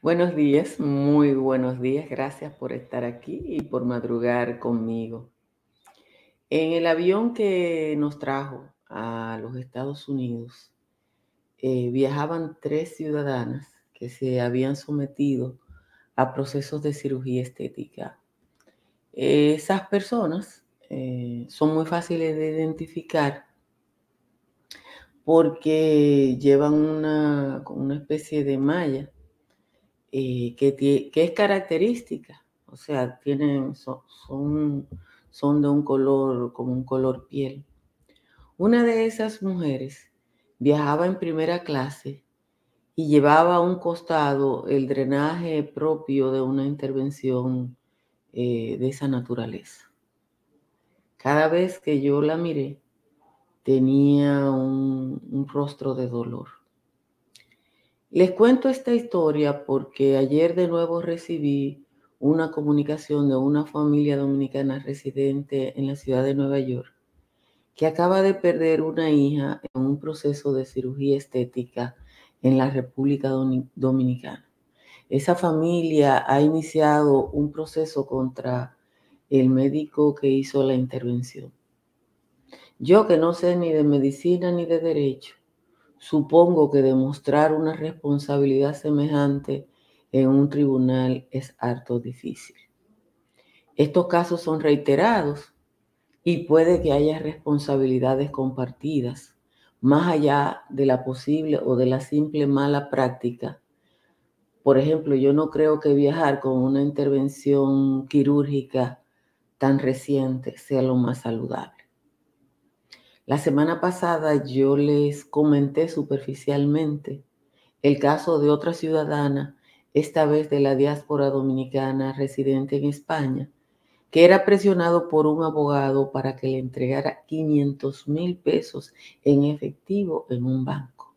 Buenos días, muy buenos días. Gracias por estar aquí y por madrugar conmigo. En el avión que nos trajo a los Estados Unidos, eh, viajaban tres ciudadanas que se habían sometido a procesos de cirugía estética. esas personas eh, son muy fáciles de identificar porque llevan una, una especie de malla eh, que, es característica, o sea, tienen, son, son de un color, como un color piel. Una de esas mujeres viajaba en primera clase y llevaba a un costado el drenaje propio de una intervención eh, de esa naturaleza. Cada vez que yo la miré, tenía un, rostro de dolor. Les cuento esta historia porque ayer de nuevo recibí una comunicación de una familia dominicana residente en la ciudad de Nueva York que acaba de perder una hija en un proceso de cirugía estética en la República Dominicana. Esa familia ha iniciado un proceso contra el médico que hizo la intervención. Yo que no sé ni de medicina ni de derecho, supongo que demostrar una responsabilidad semejante en un tribunal es harto difícil. Estos casos son reiterados y puede que haya responsabilidades compartidas, más allá de la posible o de la simple mala práctica. Por ejemplo, yo no creo que viajar con una intervención quirúrgica tan reciente sea lo más saludable. La semana pasada yo les comenté superficialmente el caso de otra ciudadana, esta vez de la diáspora dominicana residente en España, que era presionado por un abogado para que le entregara 500 mil pesos en efectivo en un banco.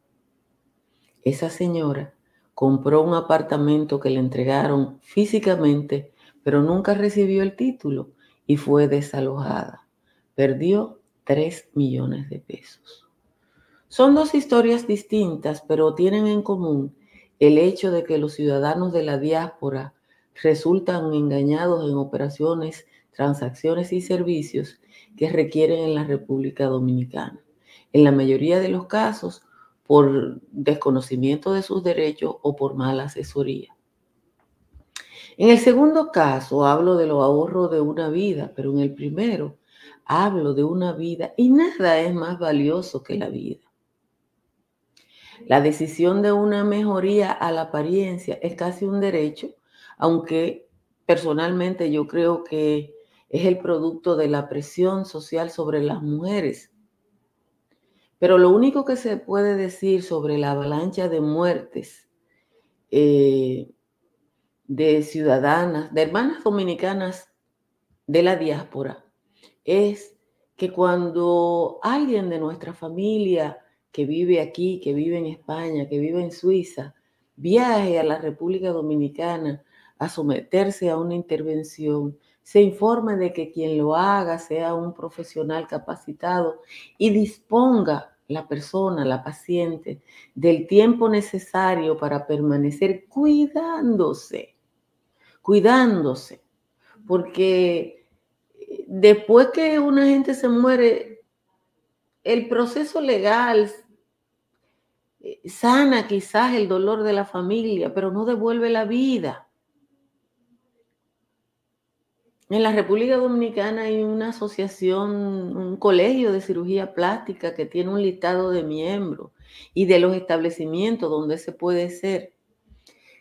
Esa señora compró un apartamento que le entregaron físicamente, pero nunca recibió el título y fue desalojada. Perdió 3 millones de pesos. Son dos historias distintas, pero tienen en común el hecho de que los ciudadanos de la diáspora resultan engañados en operaciones, transacciones y servicios que requieren en la República Dominicana. En la mayoría de los casos, por desconocimiento de sus derechos o por mala asesoría. En el segundo caso hablo de los ahorros de una vida, pero en el primero hablo de una vida y nada es más valioso que la vida. La decisión de una mejoría a la apariencia es casi un derecho, aunque personalmente yo creo que es el producto de la presión social sobre las mujeres. Pero lo único que se puede decir sobre la avalancha de muertes eh, de ciudadanas, de hermanas dominicanas de la diáspora, es que cuando alguien de nuestra familia que vive aquí, que vive en España, que vive en Suiza, viaje a la República Dominicana a someterse a una intervención, se informe de que quien lo haga sea un profesional capacitado y disponga la persona, la paciente, del tiempo necesario para permanecer cuidándose cuidándose, porque después que una gente se muere, el proceso legal eh, sana quizás el dolor de la familia, pero no devuelve la vida. En la República Dominicana hay una asociación, un colegio de cirugía plástica que tiene un listado de miembros y de los establecimientos donde se puede ser.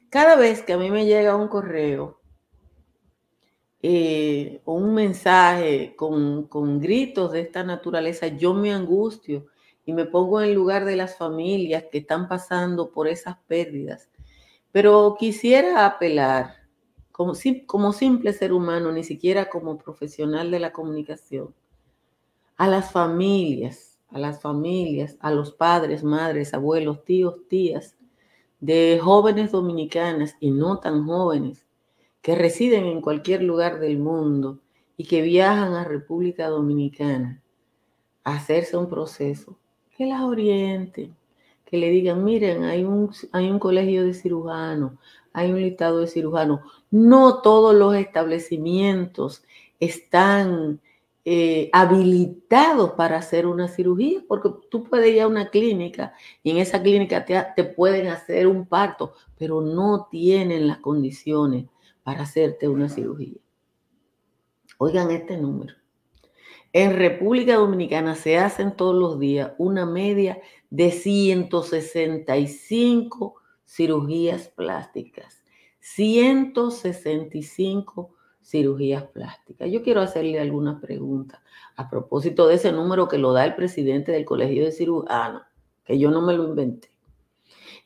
Cada vez que a mí me llega un correo eh, o un mensaje con, con gritos de esta naturaleza, yo me angustio y me pongo en lugar de las familias que están pasando por esas pérdidas. Pero quisiera apelar, como, como simple ser humano, ni siquiera como profesional de la comunicación, a las familias, a las familias, a los padres, madres, abuelos, tíos, tías, de jóvenes dominicanas y no tan jóvenes, que residen en cualquier lugar del mundo y que viajan a República Dominicana a hacerse un proceso, que las orienten, que le digan, miren, hay un, hay un colegio de cirujanos, hay un listado de cirujanos. No todos los establecimientos están eh, habilitados para hacer una cirugía, porque tú puedes ir a una clínica y en esa clínica te, te pueden hacer un parto, pero no tienen las condiciones para hacerte una cirugía. Oigan este número. En República Dominicana se hacen todos los días una media de 165 cirugías plásticas. 165 cirugías plásticas. Yo quiero hacerle algunas preguntas a propósito de ese número que lo da el presidente del Colegio de Cirujanos, que yo no me lo inventé.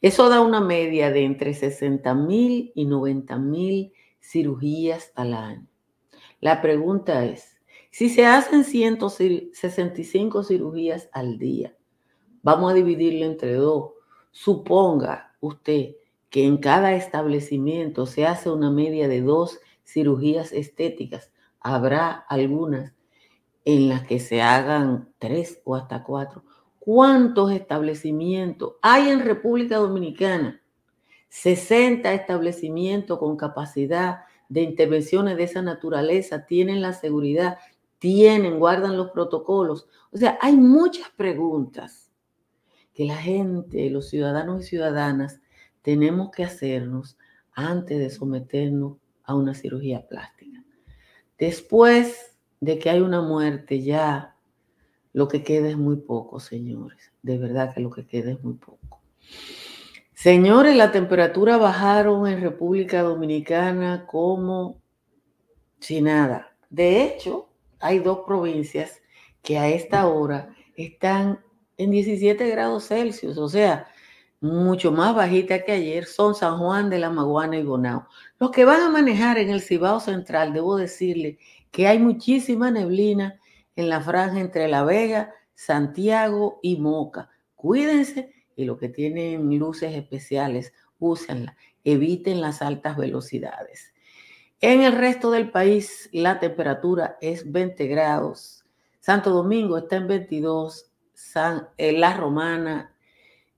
Eso da una media de entre 60 mil y 90 mil cirugías al año. La pregunta es, si se hacen 165 cirugías al día, vamos a dividirlo entre dos. Suponga usted que en cada establecimiento se hace una media de dos cirugías estéticas. Habrá algunas en las que se hagan tres o hasta cuatro. ¿Cuántos establecimientos hay en República Dominicana? 60 establecimientos con capacidad de intervenciones de esa naturaleza tienen la seguridad tienen, guardan los protocolos. O sea, hay muchas preguntas que la gente, los ciudadanos y ciudadanas, tenemos que hacernos antes de someternos a una cirugía plástica. Después de que hay una muerte, ya lo que queda es muy poco, señores. De verdad que lo que queda es muy poco. Señores, la temperatura bajaron en República Dominicana como si nada. De hecho, hay dos provincias que a esta hora están en 17 grados Celsius, o sea, mucho más bajita que ayer, son San Juan de la Maguana y Bonao. Los que van a manejar en el Cibao Central, debo decirle que hay muchísima neblina en la franja entre La Vega, Santiago y Moca. Cuídense y los que tienen luces especiales, úsenla. Eviten las altas velocidades. En el resto del país la temperatura es 20 grados. Santo Domingo está en 22. San, eh, la Romana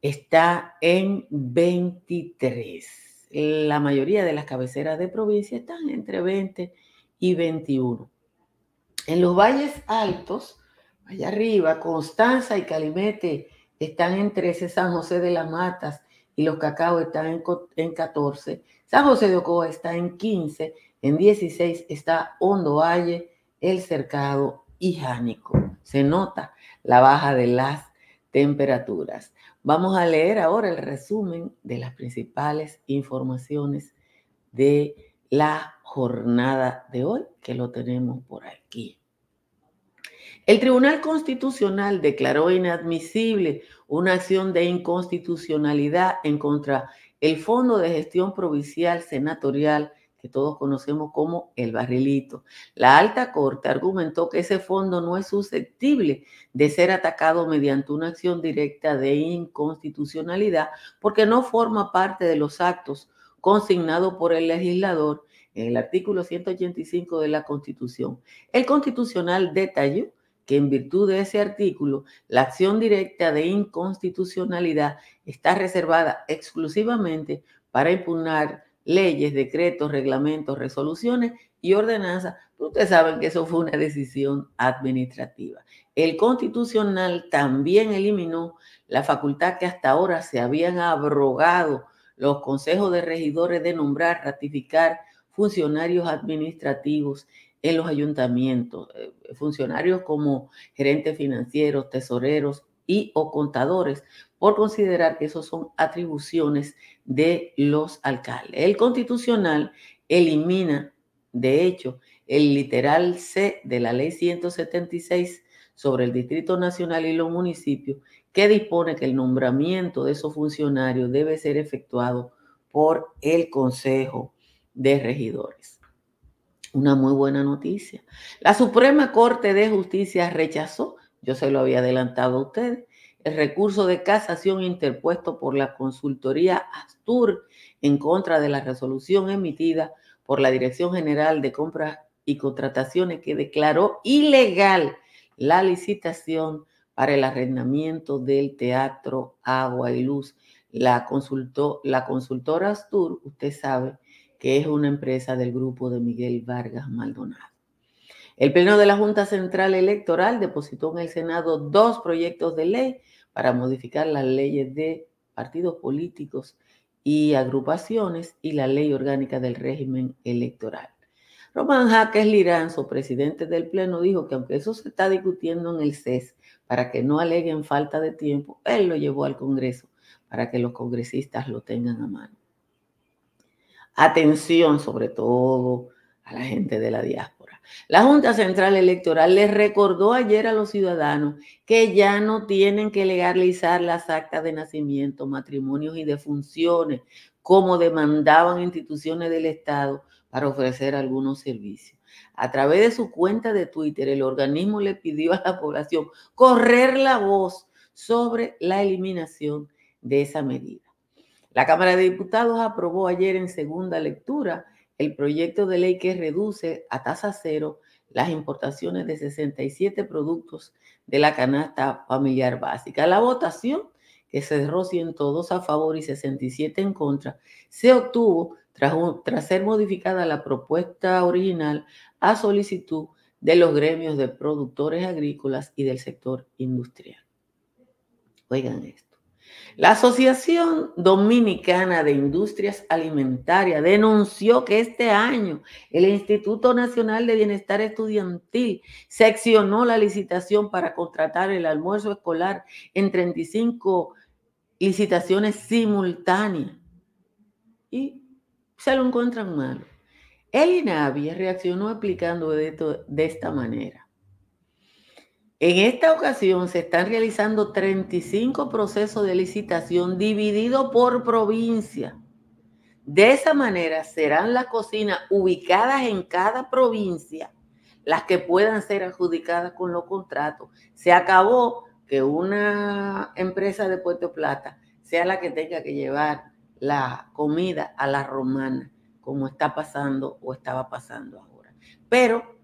está en 23. La mayoría de las cabeceras de provincia están entre 20 y 21. En los valles altos, allá arriba, Constanza y Calimete están en 13, San José de las Matas y los Cacao están en, en 14, San José de Ocoa está en 15 en 16 está Hondo Valle, El Cercado y Jánico. Se nota la baja de las temperaturas. Vamos a leer ahora el resumen de las principales informaciones de la jornada de hoy, que lo tenemos por aquí. El Tribunal Constitucional declaró inadmisible una acción de inconstitucionalidad en contra el Fondo de Gestión Provincial Senatorial todos conocemos como el barrilito. La alta corte argumentó que ese fondo no es susceptible de ser atacado mediante una acción directa de inconstitucionalidad porque no forma parte de los actos consignados por el legislador en el artículo 185 de la Constitución. El constitucional detalló que en virtud de ese artículo, la acción directa de inconstitucionalidad está reservada exclusivamente para impugnar leyes, decretos, reglamentos, resoluciones y ordenanzas. Ustedes saben que eso fue una decisión administrativa. El constitucional también eliminó la facultad que hasta ahora se habían abrogado los consejos de regidores de nombrar, ratificar funcionarios administrativos en los ayuntamientos, eh, funcionarios como gerentes financieros, tesoreros y o contadores, por considerar que esos son atribuciones de los alcaldes. El constitucional elimina, de hecho, el literal C de la ley 176 sobre el Distrito Nacional y los municipios, que dispone que el nombramiento de esos funcionarios debe ser efectuado por el Consejo de Regidores. Una muy buena noticia. La Suprema Corte de Justicia rechazó, yo se lo había adelantado a ustedes, el recurso de casación interpuesto por la consultoría Astur en contra de la resolución emitida por la Dirección General de Compras y Contrataciones que declaró ilegal la licitación para el arrendamiento del teatro Agua y Luz. La, consultó, la consultora Astur, usted sabe que es una empresa del grupo de Miguel Vargas Maldonado. El Pleno de la Junta Central Electoral depositó en el Senado dos proyectos de ley para modificar las leyes de partidos políticos y agrupaciones y la ley orgánica del régimen electoral. Román Jaques Liranzo, presidente del Pleno, dijo que aunque eso se está discutiendo en el CES para que no aleguen falta de tiempo, él lo llevó al Congreso para que los congresistas lo tengan a mano. Atención sobre todo a la gente de la diáspora. La Junta Central Electoral les recordó ayer a los ciudadanos que ya no tienen que legalizar las actas de nacimiento, matrimonios y defunciones como demandaban instituciones del Estado para ofrecer algunos servicios. A través de su cuenta de Twitter, el organismo le pidió a la población correr la voz sobre la eliminación de esa medida. La Cámara de Diputados aprobó ayer en segunda lectura el proyecto de ley que reduce a tasa cero las importaciones de 67 productos de la canasta familiar básica. La votación, que cerró 102 a favor y 67 en contra, se obtuvo tras, tras ser modificada la propuesta original a solicitud de los gremios de productores agrícolas y del sector industrial. Oigan esto. La Asociación Dominicana de Industrias Alimentarias denunció que este año el Instituto Nacional de Bienestar Estudiantil seccionó la licitación para contratar el almuerzo escolar en 35 licitaciones simultáneas y se lo encuentran malo. El INAVI reaccionó explicando de, de esta manera. En esta ocasión se están realizando 35 procesos de licitación divididos por provincia. De esa manera serán las cocinas ubicadas en cada provincia las que puedan ser adjudicadas con los contratos. Se acabó que una empresa de Puerto Plata sea la que tenga que llevar la comida a la romana, como está pasando o estaba pasando ahora. Pero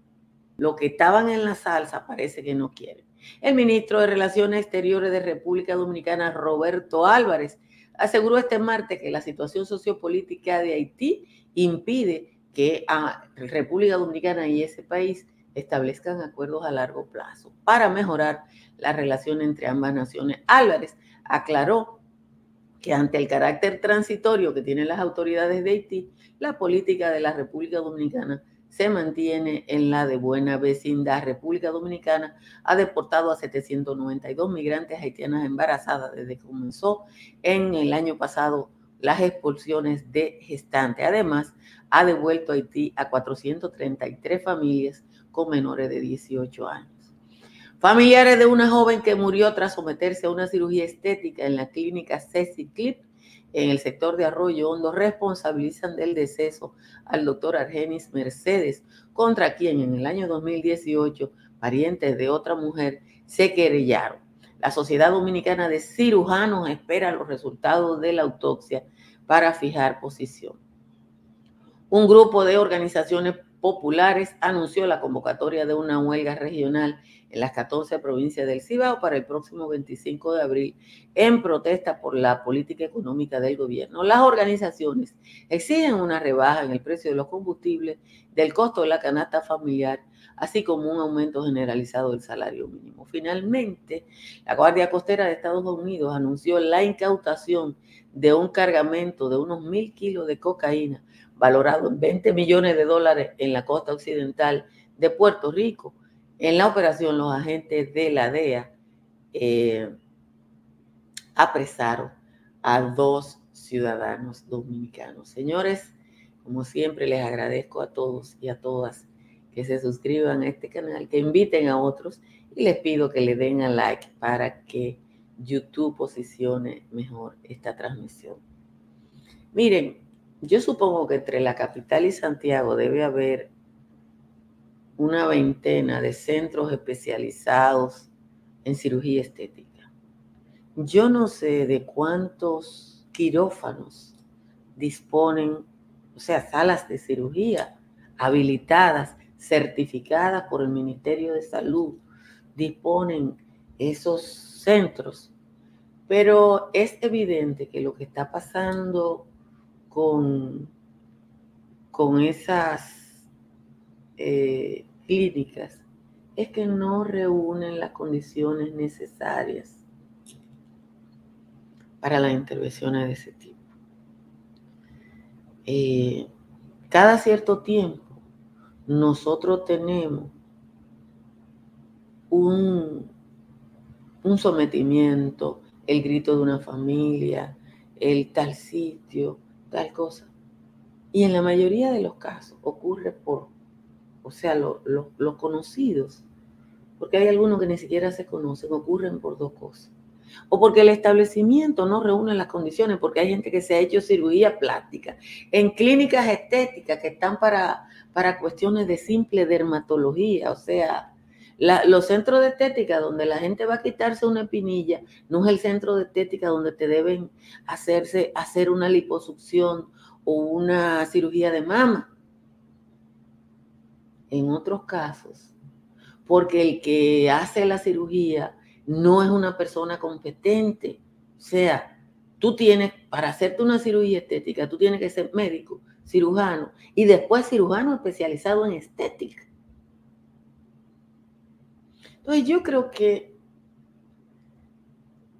lo que estaban en la salsa parece que no quieren. El ministro de Relaciones Exteriores de República Dominicana, Roberto Álvarez, aseguró este martes que la situación sociopolítica de Haití impide que a República Dominicana y ese país establezcan acuerdos a largo plazo para mejorar la relación entre ambas naciones. Álvarez aclaró que ante el carácter transitorio que tienen las autoridades de Haití, la política de la República Dominicana se mantiene en la de buena vecindad. República Dominicana ha deportado a 792 migrantes haitianas embarazadas desde que comenzó en el año pasado las expulsiones de gestantes. Además, ha devuelto a Haití a 433 familias con menores de 18 años. Familiares de una joven que murió tras someterse a una cirugía estética en la clínica Ceci Clip en el sector de Arroyo Hondo responsabilizan del deceso al doctor Argenis Mercedes, contra quien en el año 2018 parientes de otra mujer se querellaron. La Sociedad Dominicana de Cirujanos espera los resultados de la autopsia para fijar posición. Un grupo de organizaciones populares anunció la convocatoria de una huelga regional en las 14 provincias del Cibao para el próximo 25 de abril en protesta por la política económica del gobierno. Las organizaciones exigen una rebaja en el precio de los combustibles, del costo de la canasta familiar, así como un aumento generalizado del salario mínimo. Finalmente, la Guardia Costera de Estados Unidos anunció la incautación de un cargamento de unos mil kilos de cocaína valorado en 20 millones de dólares en la costa occidental de Puerto Rico en la operación, los agentes de la DEA eh, apresaron a dos ciudadanos dominicanos. Señores, como siempre, les agradezco a todos y a todas que se suscriban a este canal, que inviten a otros y les pido que le den a like para que YouTube posicione mejor esta transmisión. Miren, yo supongo que entre la capital y Santiago debe haber una veintena de centros especializados en cirugía estética. Yo no sé de cuántos quirófanos disponen, o sea, salas de cirugía habilitadas, certificadas por el Ministerio de Salud, disponen esos centros. Pero es evidente que lo que está pasando con, con esas eh, clínicas es que no reúnen las condiciones necesarias para las intervenciones de ese tipo. Eh, cada cierto tiempo nosotros tenemos un, un sometimiento, el grito de una familia, el tal sitio, tal cosa. Y en la mayoría de los casos ocurre por, o sea, los conocidos, porque hay algunos que ni siquiera se conocen, ocurren por dos cosas. O porque el establecimiento no reúne las condiciones, porque hay gente que se ha hecho cirugía plástica en clínicas estéticas que están para, para cuestiones de simple dermatología, o sea, los centros de estética donde la gente va a quitarse una espinilla, no es el centro de estética donde te deben hacerse, hacer una liposucción o una cirugía de mama. En otros casos, porque el que hace la cirugía no es una persona competente. O sea, tú tienes, para hacerte una cirugía estética, tú tienes que ser médico, cirujano y después cirujano especializado en estética. Entonces yo creo que,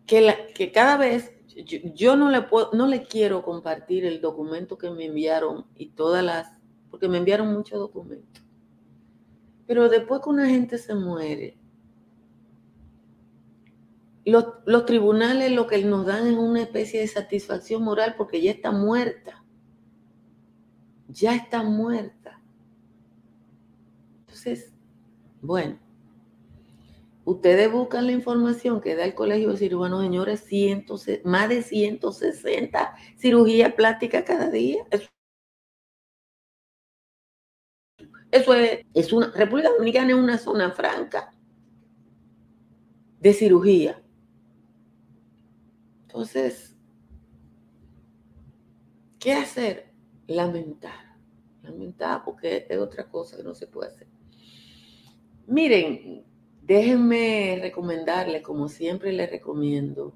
que, cada vez, yo, no, le puedo, no le quiero compartir el documento que me enviaron y todas las, porque me enviaron muchos documentos. Pero después que una gente se muere, los, tribunales lo que nos dan es una especie de satisfacción moral porque ya está muerta. Ya está muerta. Entonces, bueno, Ustedes buscan la información que da el Colegio de Cirujanos, señores, más de 160 cirugías plásticas cada día. Es, una, República Dominicana es una zona franca de cirugía. Entonces, ¿qué hacer? Lamentar. Lamentar porque es otra cosa que no se puede hacer. Miren, Déjenme recomendarles, como siempre les recomiendo,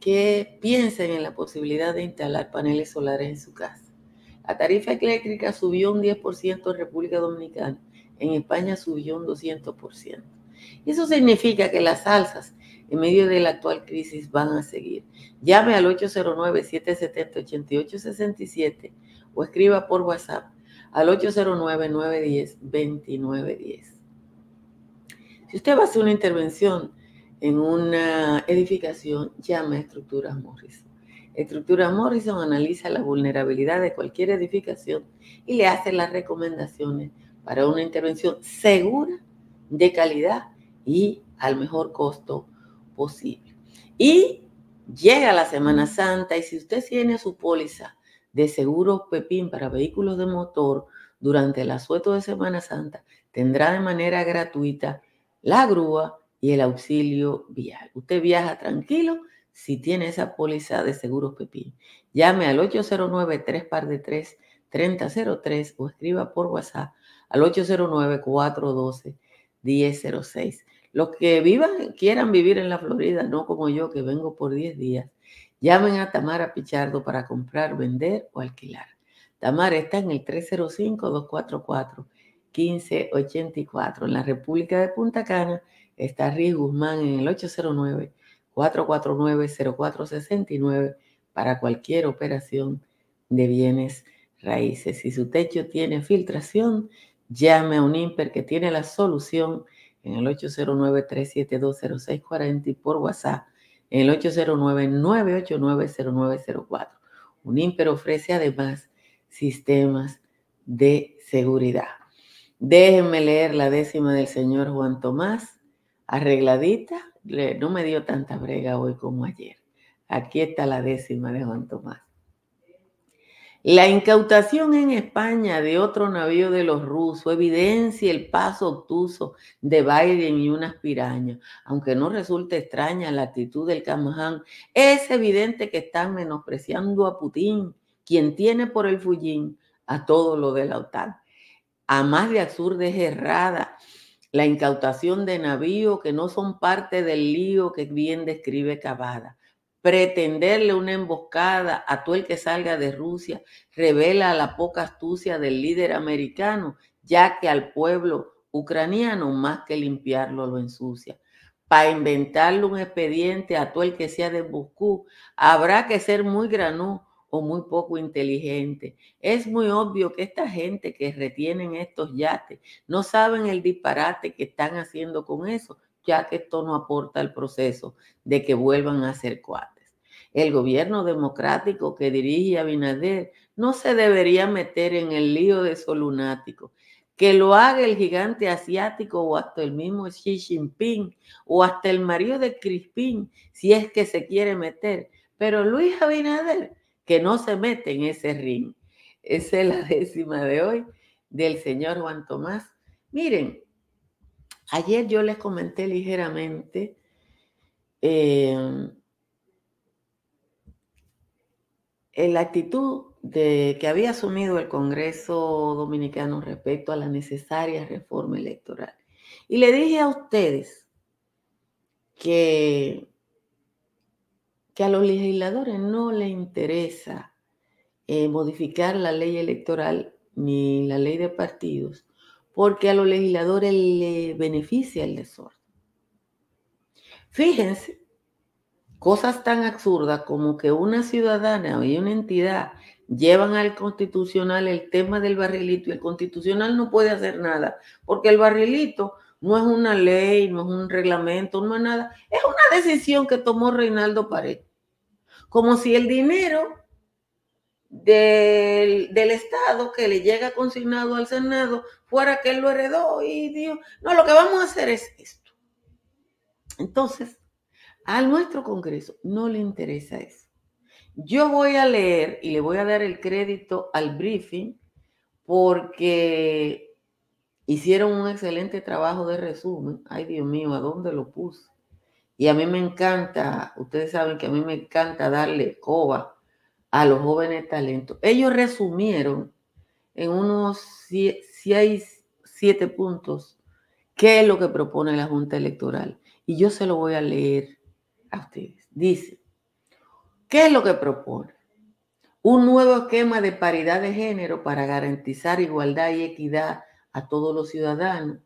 que piensen en la posibilidad de instalar paneles solares en su casa. La tarifa eléctrica subió un 10% en República Dominicana, en España subió un 200%. Y eso significa que las alzas en medio de la actual crisis van a seguir. Llame al 809-770-8867 o escriba por WhatsApp al 809-910-2910. Si usted va a hacer una intervención en una edificación, llame a Estructuras Morrison. Estructuras Morrison analiza la vulnerabilidad de cualquier edificación y le hace las recomendaciones para una intervención segura, de calidad y al mejor costo posible. Y llega la Semana Santa y si usted tiene su póliza de seguro Pepín para vehículos de motor durante el asueto de Semana Santa, tendrá de manera gratuita la grúa y el auxilio vial. Usted viaja tranquilo si tiene esa póliza de seguros Pepín. Llame al 809-3 par de 3 3003 o escriba por WhatsApp al 809-412-1006. Los que vivan, quieran vivir en la Florida, no como yo que vengo por 10 días, llamen a Tamara Pichardo para comprar, vender o alquilar. Tamara está en el 305 244 1584. En la República de Punta Cana está Riz Guzmán en el 809-449-0469 para cualquier operación de bienes raíces. Si su techo tiene filtración, llame a un IMPER que tiene la solución en el 809-372-0640 y por WhatsApp en el 809-989-0904. Un IMPER ofrece además sistemas de seguridad. Déjenme leer la décima del señor Juan Tomás, arregladita. No me dio tanta brega hoy como ayer. Aquí está la décima de Juan Tomás. La incautación en España de otro navío de los rusos evidencia el paso obtuso de Biden y unas pirañas. Aunque no resulte extraña la actitud del Camaján, es evidente que están menospreciando a Putin, quien tiene por el fullín a todo lo de la OTAN. A más de absurda es errada la incautación de navíos que no son parte del lío que bien describe Cavada pretenderle una emboscada a todo el que salga de Rusia revela la poca astucia del líder americano, ya que al pueblo ucraniano más que limpiarlo lo ensucia. Para inventarle un expediente a todo el que sea de Moscú, habrá que ser muy granú o muy poco inteligente. Es muy obvio que esta gente que retienen estos yates no saben el disparate que están haciendo con eso, ya que esto no aporta al proceso de que vuelvan a ser cuates. El gobierno democrático que dirige Abinader no se debería meter en el lío de esos lunáticos. Que lo haga el gigante asiático o hasta el mismo Xi Jinping o hasta el marido de Crispín, si es que se quiere meter. Pero Luis Abinader, que no se mete en ese ring. Esa es la décima de hoy del señor Juan Tomás. Miren, Ayer yo les comenté ligeramente eh, la actitud de, que había asumido el Congreso Dominicano respecto a la necesaria reforma electoral. Y le dije a ustedes que, que a los legisladores no les interesa eh, modificar la ley electoral ni la ley de partidos, porque a los legisladores le beneficia el desorden. Fíjense, cosas tan absurdas como que una ciudadana y una entidad llevan al constitucional el tema del barrilito y el constitucional no puede hacer nada, porque el barrilito no es una ley, no es un reglamento, no es nada, es una decisión que tomó Reinaldo Pared. Como si el dinero del, del, Estado que le llega consignado al Senado fuera que él lo heredó y dijo, no, lo que vamos a hacer es esto. Entonces, a nuestro Congreso no le interesa eso. Yo voy a leer y le voy a dar el crédito al briefing porque hicieron un excelente trabajo de resumen. Ay, Dios mío, ¿a dónde lo puse? Y a mí me encanta, ustedes saben que a mí me encanta darle coba a los jóvenes talentos. Ellos resumieron en unos seis, siete puntos qué es lo que propone la Junta Electoral. Y yo se lo voy a leer a ustedes. Dice, ¿qué es lo que propone? Un nuevo esquema de paridad de género para garantizar igualdad y equidad a todos los ciudadanos,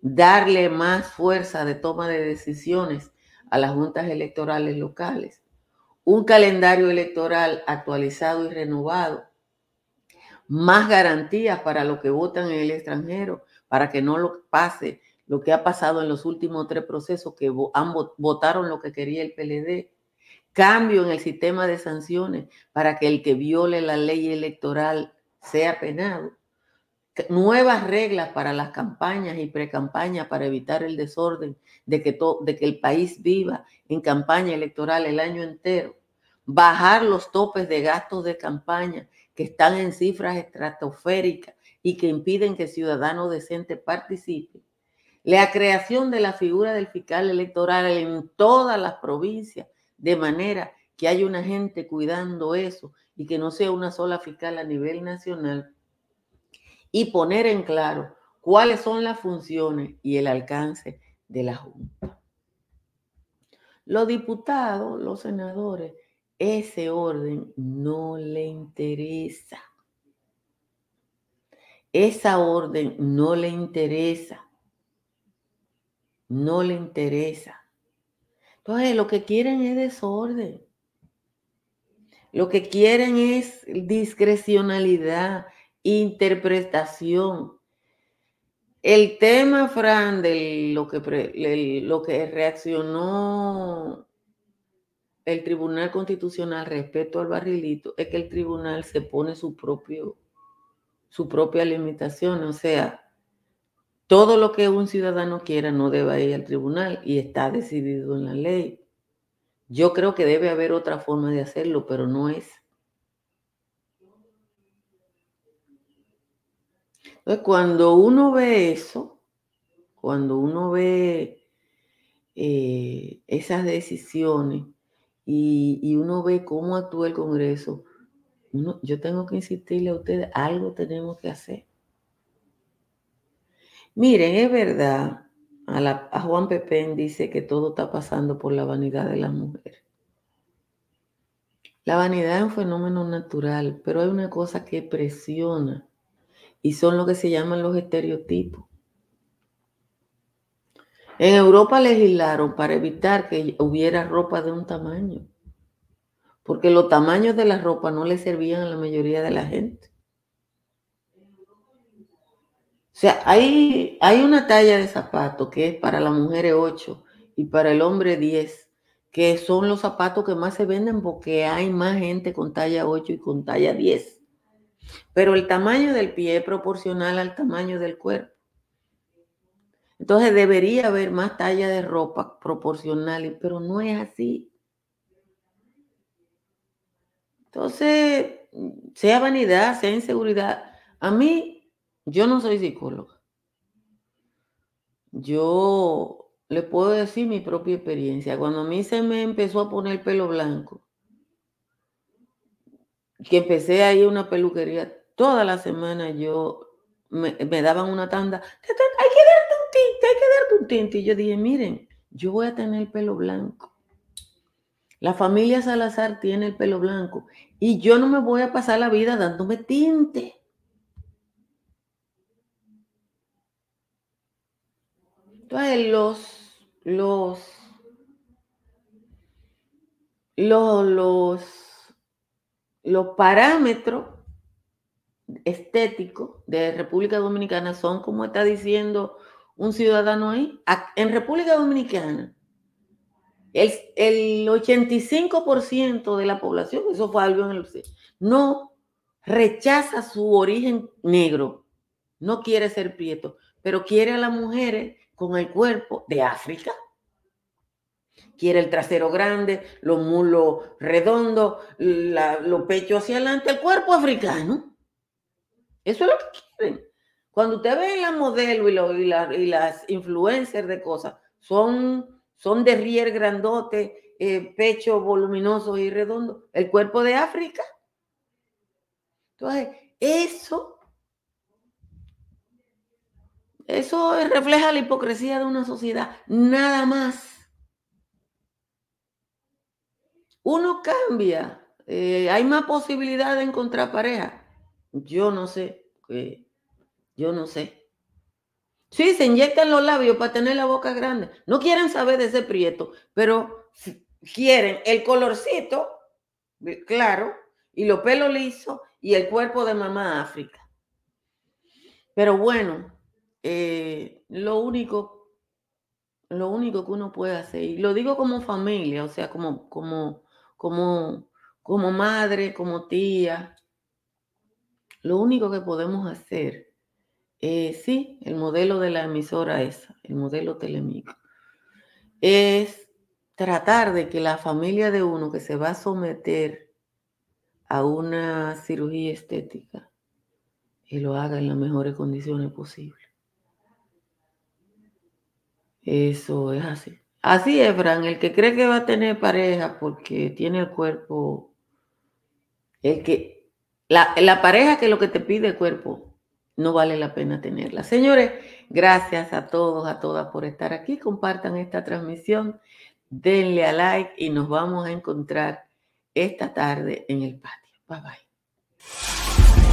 darle más fuerza de toma de decisiones a las juntas electorales locales, un calendario electoral actualizado y renovado, más garantías para los que votan en el extranjero, para que no lo pase lo que ha pasado en los últimos tres procesos que votaron lo que quería el PLD, cambio en el sistema de sanciones para que el que viole la ley electoral sea penado, nuevas reglas para las campañas y precampañas para evitar el desorden de que, de que el país viva en campaña electoral el año entero, bajar los topes de gastos de campaña que están en cifras estratosféricas y que impiden que el ciudadano decente participe, la creación de la figura del fiscal electoral en todas las provincias, de manera que haya una gente cuidando eso y que no sea una sola fiscal a nivel nacional, y poner en claro cuáles son las funciones y el alcance de la Junta. Los diputados, los senadores, ese orden no le interesa. Esa orden no le interesa. No le interesa. Entonces, lo que quieren es desorden. Lo que quieren es discrecionalidad, interpretación. El tema, Fran, de lo que, lo que reaccionó el Tribunal Constitucional respecto al barrilito es que el tribunal se pone su propio su propia limitación, o sea, todo lo que un ciudadano quiera no debe ir al tribunal y está decidido en la ley. Yo creo que debe haber otra forma de hacerlo, pero no es Entonces, cuando uno ve eso, cuando uno ve eh, esas decisiones y, uno ve cómo actúa el Congreso, yo tengo que insistirle a ustedes, algo tenemos que hacer. Miren, es verdad, a, Juan Pepén dice que todo está pasando por la vanidad de la mujer. La vanidad es un fenómeno natural, pero hay una cosa que presiona y son lo que se llaman los estereotipos. En Europa legislaron para evitar que hubiera ropa de un tamaño, porque los tamaños de la ropa no le servían a la mayoría de la gente. O sea, hay, hay una talla de zapato que es para la mujer 8 y para el hombre 10, que son los zapatos que más se venden porque hay más gente con talla 8 y con talla 10. Pero el tamaño del pie es proporcional al tamaño del cuerpo. Entonces debería haber más talla de ropa proporcional, pero no es así. Entonces, sea vanidad, sea inseguridad. A mí yo no soy psicóloga. Yo le puedo decir mi propia experiencia. Cuando a mí se me empezó a poner pelo blanco, que empecé a ir a una peluquería, toda la semana yo me, daban una tanda, hay que darte un tinte, hay que darte un tinte. Y yo dije, miren, yo voy a tener el pelo blanco. La familia Salazar tiene el pelo blanco y yo no me voy a pasar la vida dándome tinte. Entonces, los, los, los, parámetros estéticos de República Dominicana son como está diciendo un ciudadano ahí. En República Dominicana, el, el 85% de la población, eso fue algo en el no rechaza su origen negro, no quiere ser prieto, pero quiere a las mujeres con el cuerpo de África. Quiere el trasero grande, los mulos redondos, los pechos hacia adelante, el cuerpo africano. Eso es lo que quieren. Cuando usted ve la modelo y, las influencers de cosas, son, son de rier grandote, eh, pecho voluminoso y redondo, el cuerpo de África. Entonces, eso eso refleja la hipocresía de una sociedad, nada más. Uno cambia, eh, hay más posibilidad de encontrar pareja. Yo no sé, eh, yo no sé. Sí, se inyectan los labios para tener la boca grande. No quieren saber de ese prieto, pero quieren el colorcito, claro, y los pelos lisos y el cuerpo de mamá África. Pero bueno, eh, lo único, lo único que uno puede hacer, y lo digo como familia, o sea, como, como, como, como madre, como tía, lo único que podemos hacer, eh, sí, el modelo de la emisora esa, el modelo telemico, es tratar de que la familia de uno que se va a someter a una cirugía estética lo haga en las mejores condiciones posibles. Eso es así. Así es, Fran. El que cree que va a tener pareja porque tiene el cuerpo, el que, la, la pareja que lo que te pide el cuerpo, no vale la pena tenerla. Señores, gracias a todos, a todas por estar aquí. Compartan esta transmisión, denle a like y nos vamos a encontrar esta tarde en el patio. Bye bye.